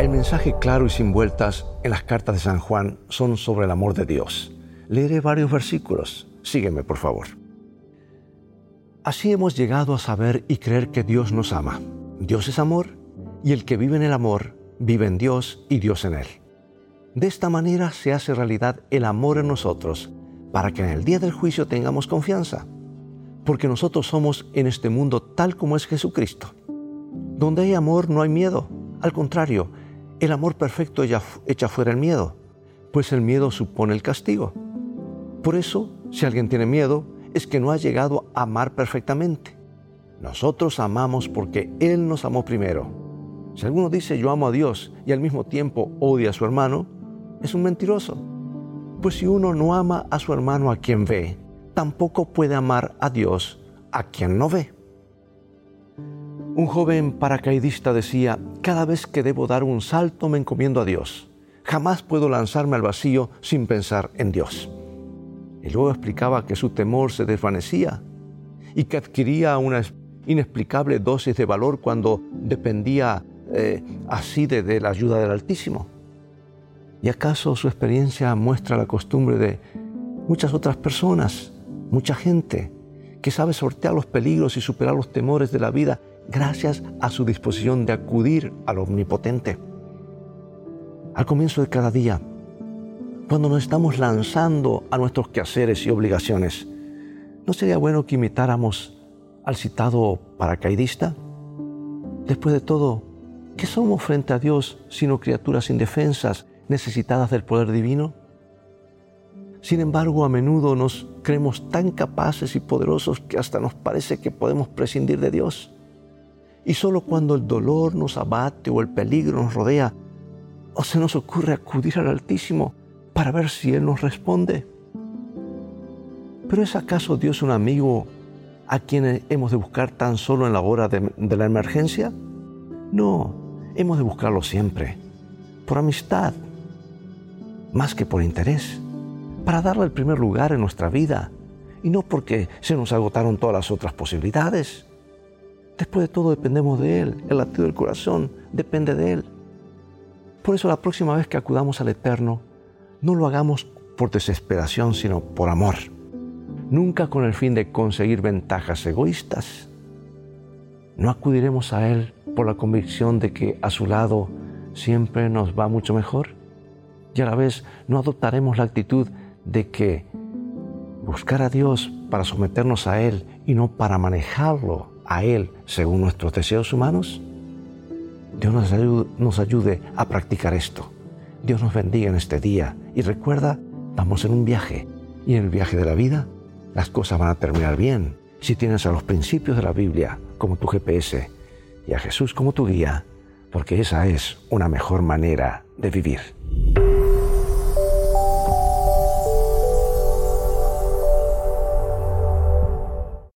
El mensaje claro y sin vueltas en las cartas de San Juan son sobre el amor de Dios. Leeré varios versículos. Sígueme, por favor. Así hemos llegado a saber y creer que Dios nos ama. Dios es amor y el que vive en el amor vive en Dios y Dios en él. De esta manera se hace realidad el amor en nosotros para que en el día del juicio tengamos confianza, porque nosotros somos en este mundo tal como es Jesucristo. Donde hay amor no hay miedo, al contrario, el amor perfecto echa fuera el miedo, pues el miedo supone el castigo. Por eso, si alguien tiene miedo, es que no ha llegado a amar perfectamente. Nosotros amamos porque Él nos amó primero. Si alguno dice yo amo a Dios y al mismo tiempo odia a su hermano, es un mentiroso. Pues si uno no ama a su hermano a quien ve, tampoco puede amar a Dios a quien no ve. Un joven paracaidista decía, cada vez que debo dar un salto me encomiendo a Dios. Jamás puedo lanzarme al vacío sin pensar en Dios. Y luego explicaba que su temor se desvanecía y que adquiría una inexplicable dosis de valor cuando dependía eh, así de, de la ayuda del Altísimo. ¿Y acaso su experiencia muestra la costumbre de muchas otras personas, mucha gente, que sabe sortear los peligros y superar los temores de la vida gracias a su disposición de acudir al Omnipotente. Al comienzo de cada día, cuando nos estamos lanzando a nuestros quehaceres y obligaciones, ¿no sería bueno que imitáramos al citado paracaidista? Después de todo, ¿qué somos frente a Dios sino criaturas indefensas, necesitadas del poder divino? Sin embargo, a menudo nos creemos tan capaces y poderosos que hasta nos parece que podemos prescindir de Dios. Y solo cuando el dolor nos abate o el peligro nos rodea, o se nos ocurre acudir al Altísimo para ver si Él nos responde. ¿Pero es acaso Dios un amigo a quien hemos de buscar tan solo en la hora de, de la emergencia? No, hemos de buscarlo siempre, por amistad, más que por interés, para darle el primer lugar en nuestra vida y no porque se nos agotaron todas las otras posibilidades. Después de todo dependemos de Él, el latido del corazón depende de Él. Por eso la próxima vez que acudamos al Eterno, no lo hagamos por desesperación, sino por amor. Nunca con el fin de conseguir ventajas egoístas. No acudiremos a Él por la convicción de que a su lado siempre nos va mucho mejor. Y a la vez no adoptaremos la actitud de que buscar a Dios para someternos a Él y no para manejarlo a Él según nuestros deseos humanos? Dios nos ayude, a practicar esto. Dios nos bendiga en este día y recuerda, vamos en un viaje y en el viaje de la vida las cosas van a terminar bien si tienes a los principios de la Biblia como tu GPS y a Jesús como tu guía, porque esa es una mejor manera de vivir.